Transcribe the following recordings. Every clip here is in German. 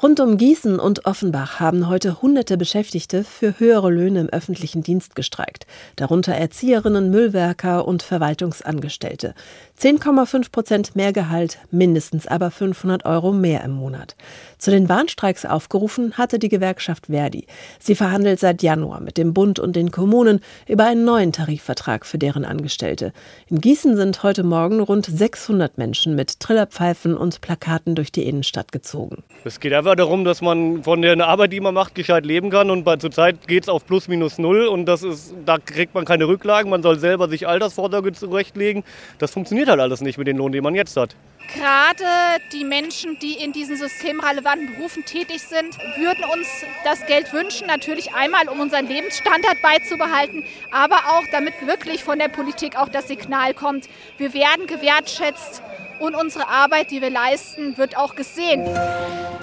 Rund um Gießen und Offenbach haben heute hunderte Beschäftigte für höhere Löhne im öffentlichen Dienst gestreikt, darunter Erzieherinnen, Müllwerker und Verwaltungsangestellte. 10,5 Prozent mehr Gehalt, mindestens aber 500 Euro mehr im Monat. Zu den Warnstreiks aufgerufen hatte die Gewerkschaft Verdi. Sie verhandelt seit Januar mit dem Bund und den Kommunen über einen neuen Tarifvertrag für deren Angestellte. In Gießen sind heute Morgen rund 600 Menschen mit Trillerpfeifen und Plakaten durch die Innenstadt gezogen. Es geht darum, dass man von der Arbeit, die man macht, gescheit leben kann. Und bei, zurzeit geht es auf plus minus null. Und das ist, da kriegt man keine Rücklagen. Man soll selber sich Altersvorsorge zurechtlegen. Das funktioniert halt alles nicht mit dem Lohn, den man jetzt hat. Gerade die Menschen, die in diesen systemrelevanten Berufen tätig sind, würden uns das Geld wünschen. Natürlich einmal, um unseren Lebensstandard beizubehalten, aber auch, damit wirklich von der Politik auch das Signal kommt, wir werden gewertschätzt und unsere Arbeit, die wir leisten, wird auch gesehen.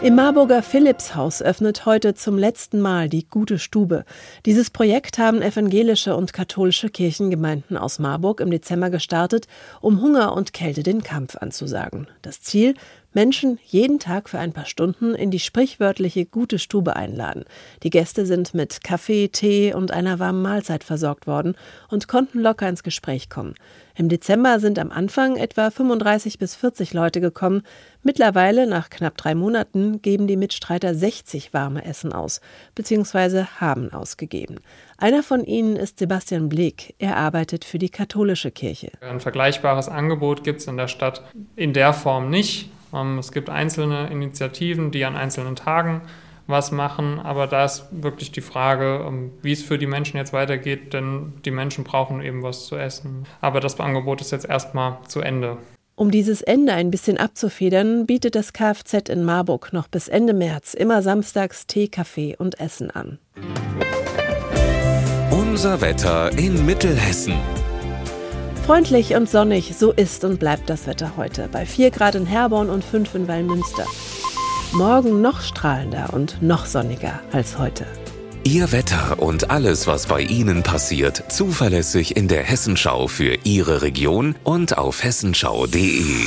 Im Marburger Philippshaus öffnet heute zum letzten Mal die Gute Stube. Dieses Projekt haben evangelische und katholische Kirchengemeinden aus Marburg im Dezember gestartet, um Hunger und Kälte den Kampf anzusagen. Das Ziel, Menschen jeden Tag für ein paar Stunden in die sprichwörtliche gute Stube einladen. Die Gäste sind mit Kaffee, Tee und einer warmen Mahlzeit versorgt worden und konnten locker ins Gespräch kommen. Im Dezember sind am Anfang etwa 35 bis 40 Leute gekommen. Mittlerweile, nach knapp drei Monaten, geben die Mitstreiter 60 warme Essen aus, beziehungsweise haben ausgegeben. Einer von ihnen ist Sebastian Bleek. Er arbeitet für die katholische Kirche. Ein vergleichbares Angebot gibt es in der Stadt in der Form nicht. Ähm, es gibt einzelne Initiativen, die an einzelnen Tagen was machen, aber da ist wirklich die Frage, ähm, wie es für die Menschen jetzt weitergeht, denn die Menschen brauchen eben was zu essen. Aber das Angebot ist jetzt erstmal zu Ende. Um dieses Ende ein bisschen abzufedern, bietet das Kfz in Marburg noch bis Ende März immer samstags Tee, Kaffee und Essen an. Unser Wetter in Mittelhessen. Freundlich und sonnig, so ist und bleibt das Wetter heute. Bei 4 Grad in Herborn und 5 in Wallmünster. Morgen noch strahlender und noch sonniger als heute. Ihr Wetter und alles, was bei Ihnen passiert, zuverlässig in der Hessenschau für Ihre Region und auf hessenschau.de.